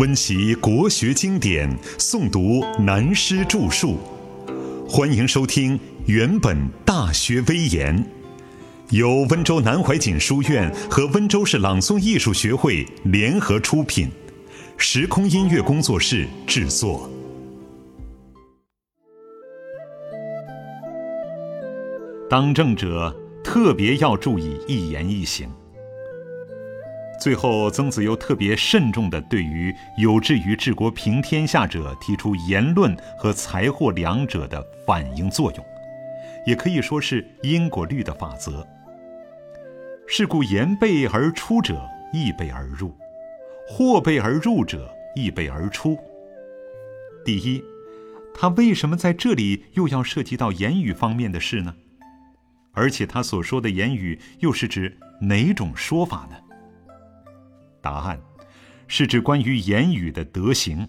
温习国学经典，诵读南师著述。欢迎收听《原本大学威严》，由温州南怀瑾书院和温州市朗诵艺术学会联合出品，时空音乐工作室制作。当政者特别要注意一言一行。最后，曾子又特别慎重地对于有志于治国平天下者提出言论和财货两者的反应作用，也可以说是因果律的法则。是故言备而出者，亦备而入；祸备而入者，亦备而出。第一，他为什么在这里又要涉及到言语方面的事呢？而且他所说的言语又是指哪种说法呢？答案是指关于言语的德行，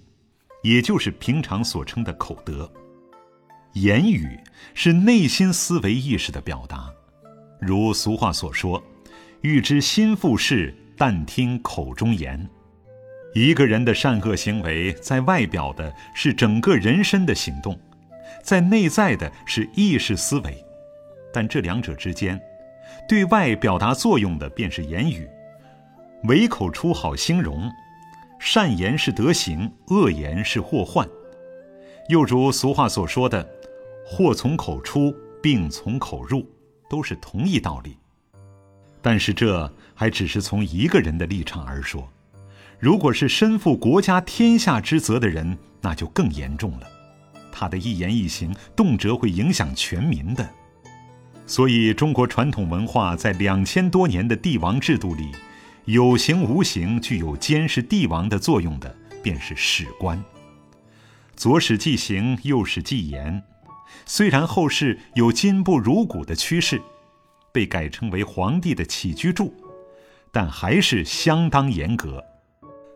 也就是平常所称的口德。言语是内心思维意识的表达，如俗话所说：“欲知心腹事，但听口中言。”一个人的善恶行为，在外表的是整个人身的行动，在内在的是意识思维。但这两者之间，对外表达作用的便是言语。唯口出好兴容，善言是德行，恶言是祸患。又如俗话所说的“祸从口出，病从口入”，都是同一道理。但是这还只是从一个人的立场而说，如果是身负国家天下之责的人，那就更严重了。他的一言一行，动辄会影响全民的。所以，中国传统文化在两千多年的帝王制度里。有形无形具有监视帝王的作用的，便是史官。左史记行，右史记言。虽然后世有今不如古的趋势，被改称为皇帝的起居注，但还是相当严格。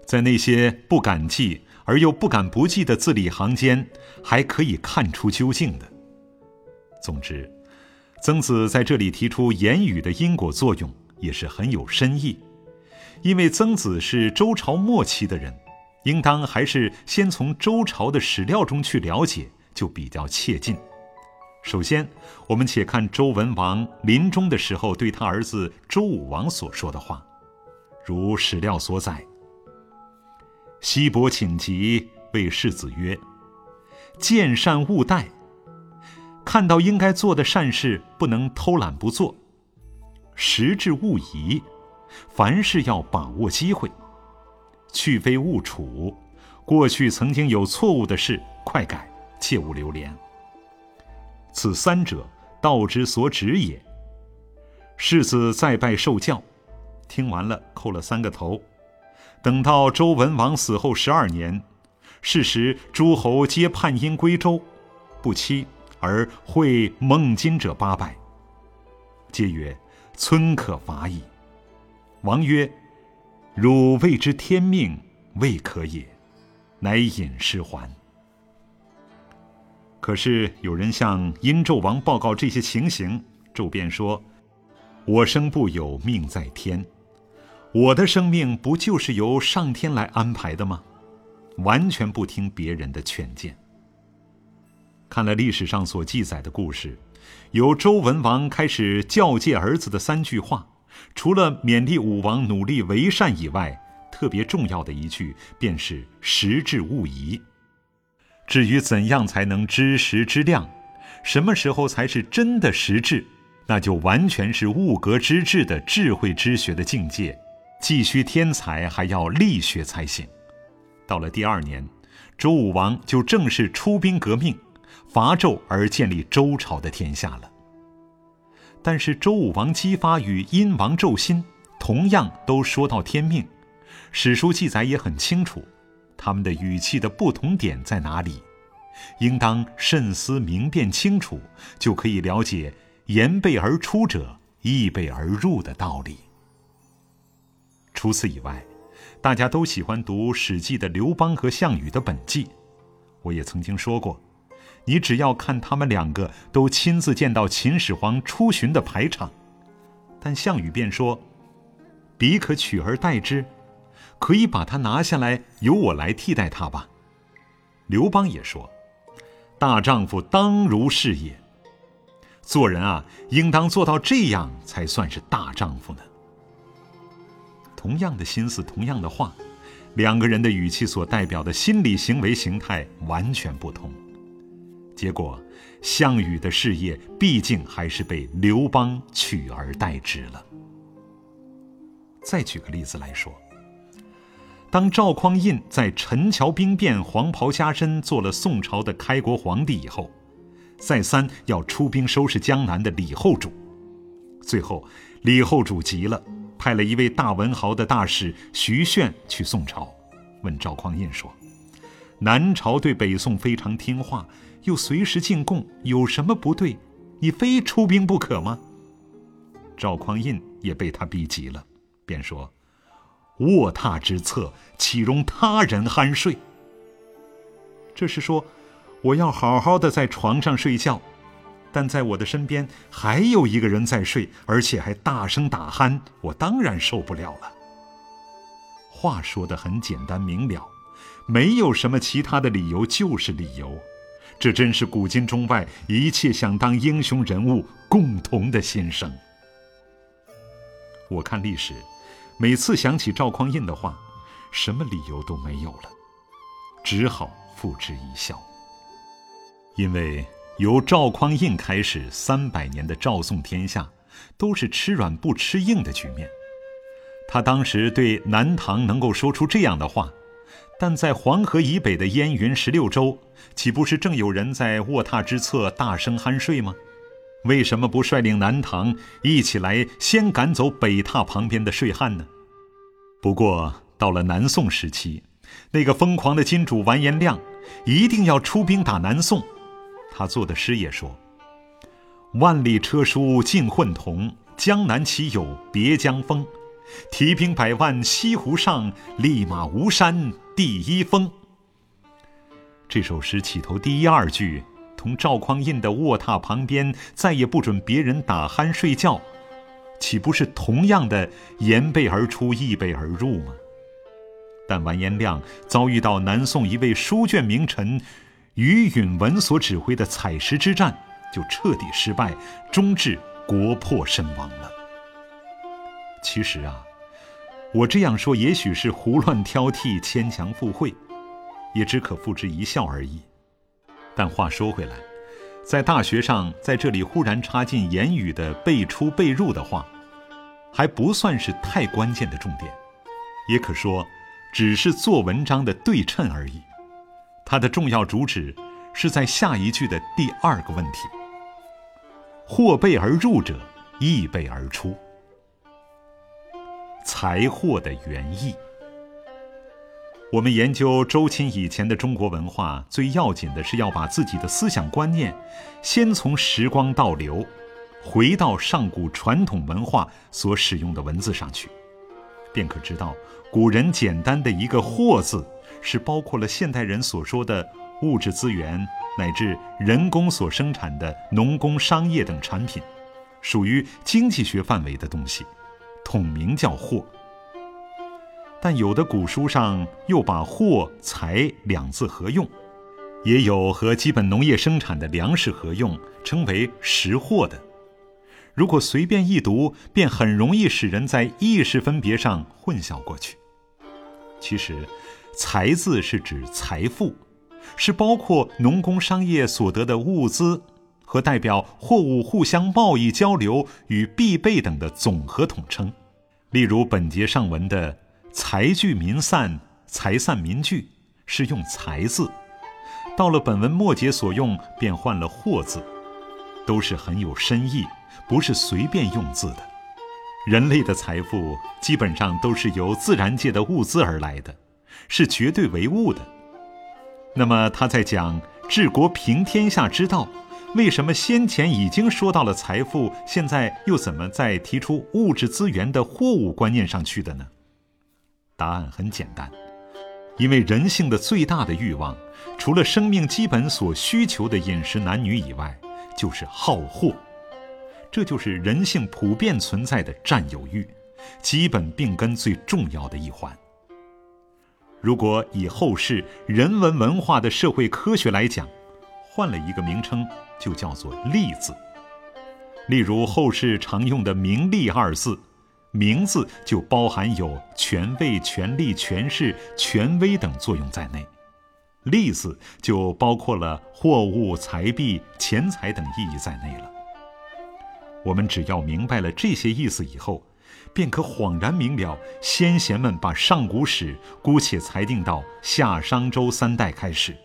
在那些不敢记而又不敢不记的字里行间，还可以看出究竟的。总之，曾子在这里提出言语的因果作用，也是很有深意。因为曾子是周朝末期的人，应当还是先从周朝的史料中去了解，就比较切近。首先，我们且看周文王临终的时候对他儿子周武王所说的话，如史料所载：“西伯请疾，谓世子曰：‘见善勿怠。’看到应该做的善事，不能偷懒不做；时至勿疑。”凡事要把握机会，去非误处。过去曾经有错误的事，快改，切勿留连。此三者，道之所指也。世子再拜受教，听完了，叩了三个头。等到周文王死后十二年，是时诸侯皆叛殷归周，不期而会孟津者八百，皆曰：“村可伐矣。”王曰：“汝谓之天命，未可也。”乃引师还。可是有人向殷纣王报告这些情形，纣便说：“我生不有命在天，我的生命不就是由上天来安排的吗？完全不听别人的劝谏。”看了历史上所记载的故事，由周文王开始教诫儿子的三句话。除了勉励武王努力为善以外，特别重要的一句便是“时至勿疑”。至于怎样才能知时知量，什么时候才是真的时至，那就完全是物格之至的智慧之学的境界，既需天才，还要力学才行。到了第二年，周武王就正式出兵革命，伐纣而建立周朝的天下了。但是周武王姬发与殷王纣辛，同样都说到天命，史书记载也很清楚，他们的语气的不同点在哪里，应当慎思明辨清楚，就可以了解言备而出者，意备而入的道理。除此以外，大家都喜欢读《史记》的刘邦和项羽的本纪，我也曾经说过。你只要看他们两个都亲自见到秦始皇出巡的排场，但项羽便说：“彼可取而代之，可以把他拿下来，由我来替代他吧。”刘邦也说：“大丈夫当如是也。做人啊，应当做到这样，才算是大丈夫呢。”同样的心思，同样的话，两个人的语气所代表的心理行为形态完全不同。结果，项羽的事业毕竟还是被刘邦取而代之了。再举个例子来说。当赵匡胤在陈桥兵变、黄袍加身，做了宋朝的开国皇帝以后，再三要出兵收拾江南的李后主，最后李后主急了，派了一位大文豪的大使徐铉去宋朝，问赵匡胤说：“南朝对北宋非常听话，又随时进贡，有什么不对？你非出兵不可吗？”赵匡胤也被他逼急了，便说。卧榻之侧，岂容他人酣睡？这是说，我要好好的在床上睡觉，但在我的身边还有一个人在睡，而且还大声打鼾，我当然受不了了。话说的很简单明了，没有什么其他的理由，就是理由。这真是古今中外一切想当英雄人物共同的心声。我看历史。每次想起赵匡胤的话，什么理由都没有了，只好付之一笑。因为由赵匡胤开始，三百年的赵宋天下都是吃软不吃硬的局面。他当时对南唐能够说出这样的话，但在黄河以北的燕云十六州，岂不是正有人在卧榻之侧大声酣睡吗？为什么不率领南唐一起来先赶走北榻旁边的睡汉呢？不过到了南宋时期，那个疯狂的金主完颜亮一定要出兵打南宋。他作的诗也说：“万里车书尽混同，江南岂有别江风？提兵百万西湖上，立马吴山第一封。”这首诗起头第一二句。同赵匡胤的卧榻旁边再也不准别人打鼾睡觉，岂不是同样的言背而出，意背而入吗？但完颜亮遭遇到南宋一位书卷名臣于允文所指挥的采石之战，就彻底失败，终至国破身亡了。其实啊，我这样说也许是胡乱挑剔、牵强附会，也只可付之一笑而已。但话说回来，在大学上，在这里忽然插进言语的背出背入的话，还不算是太关键的重点，也可说，只是做文章的对称而已。它的重要主旨是在下一句的第二个问题：或背而入者，亦背而出。财货的原意。我们研究周秦以前的中国文化，最要紧的是要把自己的思想观念，先从时光倒流，回到上古传统文化所使用的文字上去，便可知道，古人简单的一个“货”字，是包括了现代人所说的物质资源乃至人工所生产的农工商业等产品，属于经济学范围的东西，统名叫“货”。但有的古书上又把“货财”两字合用，也有和基本农业生产的粮食合用，称为“食货”的。如果随便一读，便很容易使人在意识分别上混淆过去。其实，“财”字是指财富，是包括农工商业所得的物资和代表货物互相贸易交流与必备等的总和统称。例如本节上文的。财聚民散，财散民聚，是用“财”字；到了本文末节所用，便换了“货”字，都是很有深意，不是随便用字的。人类的财富基本上都是由自然界的物资而来的，是绝对唯物的。那么他在讲治国平天下之道，为什么先前已经说到了财富，现在又怎么再提出物质资源的货物观念上去的呢？答案很简单，因为人性的最大的欲望，除了生命基本所需求的饮食男女以外，就是好货。这就是人性普遍存在的占有欲，基本病根最重要的一环。如果以后世人文文化的社会科学来讲，换了一个名称，就叫做“利”字。例如后世常用的“名利”二字，“名”字就包含有权位、权力、权势、权威等作用在内，“利”字就包括了货物、财币、钱财等意义在内了。我们只要明白了这些意思以后，便可恍然明了，先贤们把上古史姑且裁定到夏商周三代开始，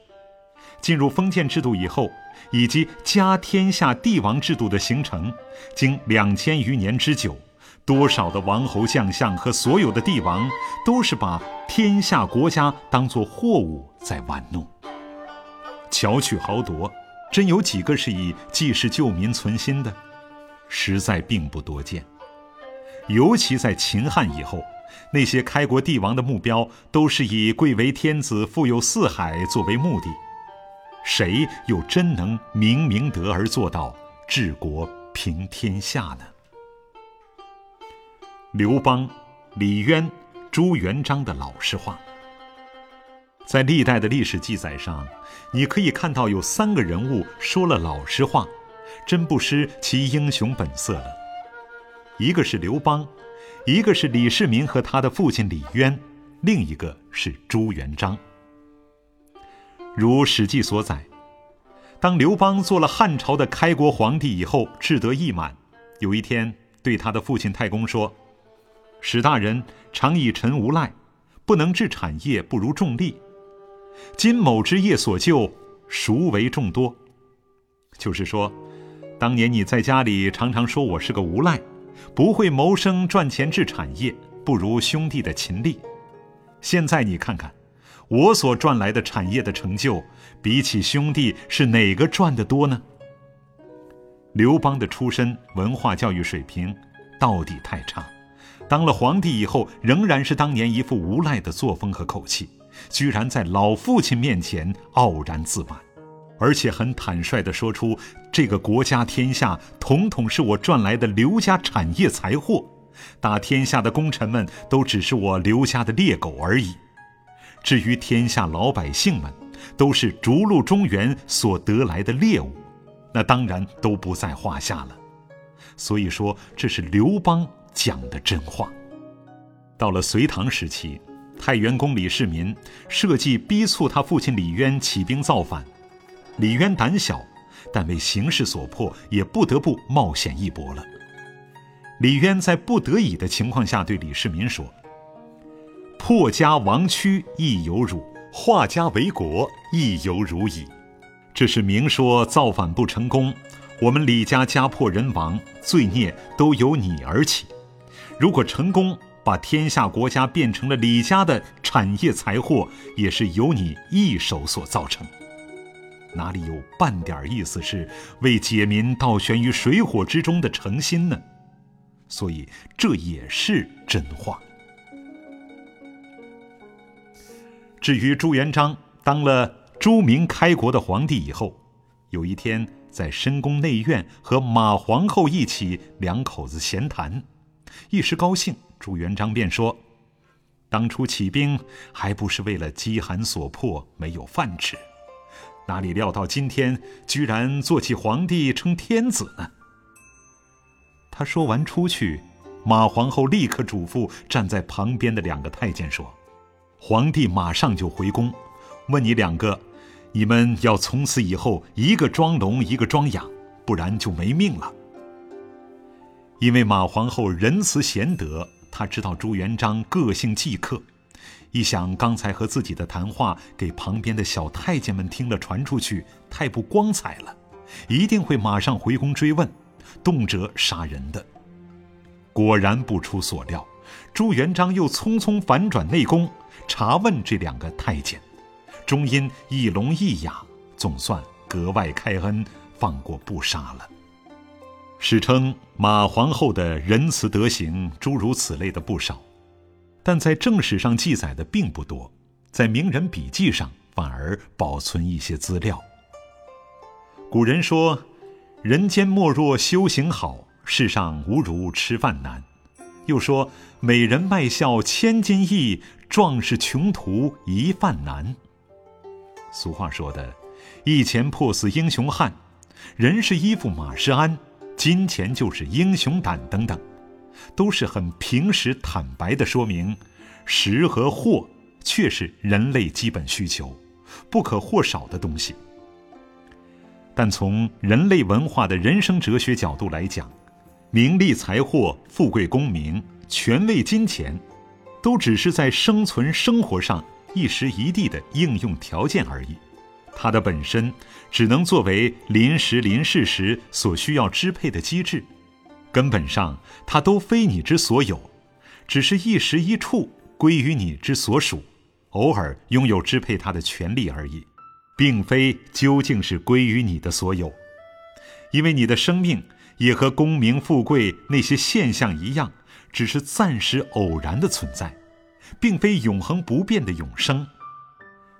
进入封建制度以后，以及家天下帝王制度的形成，经两千余年之久，多少的王侯将相和所有的帝王，都是把天下国家当作货物在玩弄，巧取豪夺，真有几个是以济世救民存心的？实在并不多见。尤其在秦汉以后，那些开国帝王的目标都是以贵为天子、富有四海作为目的，谁又真能明明德而做到治国平天下呢？刘邦、李渊、朱元璋的老实话，在历代的历史记载上，你可以看到有三个人物说了老实话，真不失其英雄本色了。一个是刘邦，一个是李世民和他的父亲李渊，另一个是朱元璋。如《史记》所载，当刘邦做了汉朝的开国皇帝以后，志得意满，有一天对他的父亲太公说：“史大人常以臣无赖，不能治产业，不如重利。今某之业所就，孰为众多？”就是说，当年你在家里常常说我是个无赖。不会谋生赚钱治产业，不如兄弟的勤力。现在你看看，我所赚来的产业的成就，比起兄弟是哪个赚得多呢？刘邦的出身、文化教育水平，到底太差。当了皇帝以后，仍然是当年一副无赖的作风和口气，居然在老父亲面前傲然自满。而且很坦率地说出，这个国家天下统统是我赚来的刘家产业财货，打天下的功臣们都只是我刘家的猎狗而已。至于天下老百姓们，都是逐鹿中原所得来的猎物，那当然都不在话下了。所以说，这是刘邦讲的真话。到了隋唐时期，太原公李世民设计逼促他父亲李渊起兵造反。李渊胆小，但为形势所迫，也不得不冒险一搏了。李渊在不得已的情况下，对李世民说：“破家亡躯亦有辱，化家为国亦有辱矣。”这是明说造反不成功，我们李家家破人亡，罪孽都由你而起；如果成功，把天下国家变成了李家的产业财货，也是由你一手所造成。哪里有半点意思是为解民倒悬于水火之中的诚心呢？所以这也是真话。至于朱元璋当了朱明开国的皇帝以后，有一天在深宫内院和马皇后一起两口子闲谈，一时高兴，朱元璋便说：“当初起兵还不是为了饥寒所迫，没有饭吃。”哪里料到今天居然做起皇帝称天子呢？他说完出去，马皇后立刻嘱咐站在旁边的两个太监说：“皇帝马上就回宫，问你两个，你们要从此以后一个装聋一个装哑，不然就没命了。”因为马皇后仁慈贤德，她知道朱元璋个性即刻。一想刚才和自己的谈话给旁边的小太监们听了传出去，太不光彩了，一定会马上回宫追问，动辄杀人的。果然不出所料，朱元璋又匆匆反转内宫，查问这两个太监，终因一聋一哑，总算格外开恩，放过不杀了。史称马皇后的仁慈德行，诸如此类的不少。但在正史上记载的并不多，在名人笔记上反而保存一些资料。古人说：“人间莫若修行好，世上无如吃饭难。”又说：“美人卖笑千金易，壮士穷途一饭难。”俗话说的“一钱破死英雄汉，人是衣服马是鞍，金钱就是英雄胆”等等，都是很平实坦白的说明，食和货却是人类基本需求，不可或少的东西。但从人类文化的人生哲学角度来讲，名利财货、富贵功名、权位金钱，都只是在生存生活上一时一地的应用条件而已。它的本身只能作为临时临事时所需要支配的机制，根本上它都非你之所有，只是一时一处归于你之所属，偶尔拥有支配它的权利而已。并非究竟是归于你的所有，因为你的生命也和功名富贵那些现象一样，只是暂时偶然的存在，并非永恒不变的永生。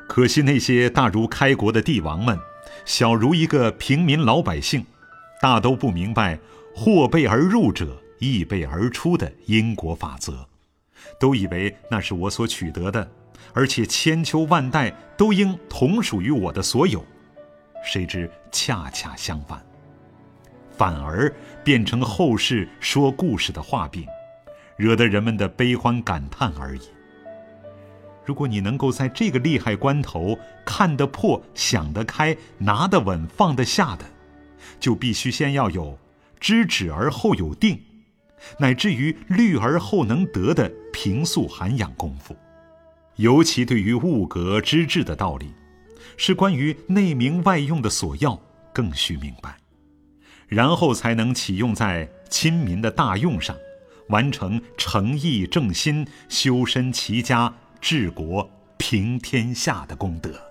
可惜那些大如开国的帝王们，小如一个平民老百姓，大都不明白“祸备而入者，易备而出”的因果法则，都以为那是我所取得的。而且千秋万代都应同属于我的所有，谁知恰恰相反，反而变成后世说故事的画饼，惹得人们的悲欢感叹而已。如果你能够在这个利害关头看得破、想得开、拿得稳、放得下的，就必须先要有知止而后有定，乃至于虑而后能得的平素涵养功夫。尤其对于物格之治的道理，是关于内明外用的索要，更需明白，然后才能启用在亲民的大用上，完成诚意正心、修身齐家、治国平天下的功德。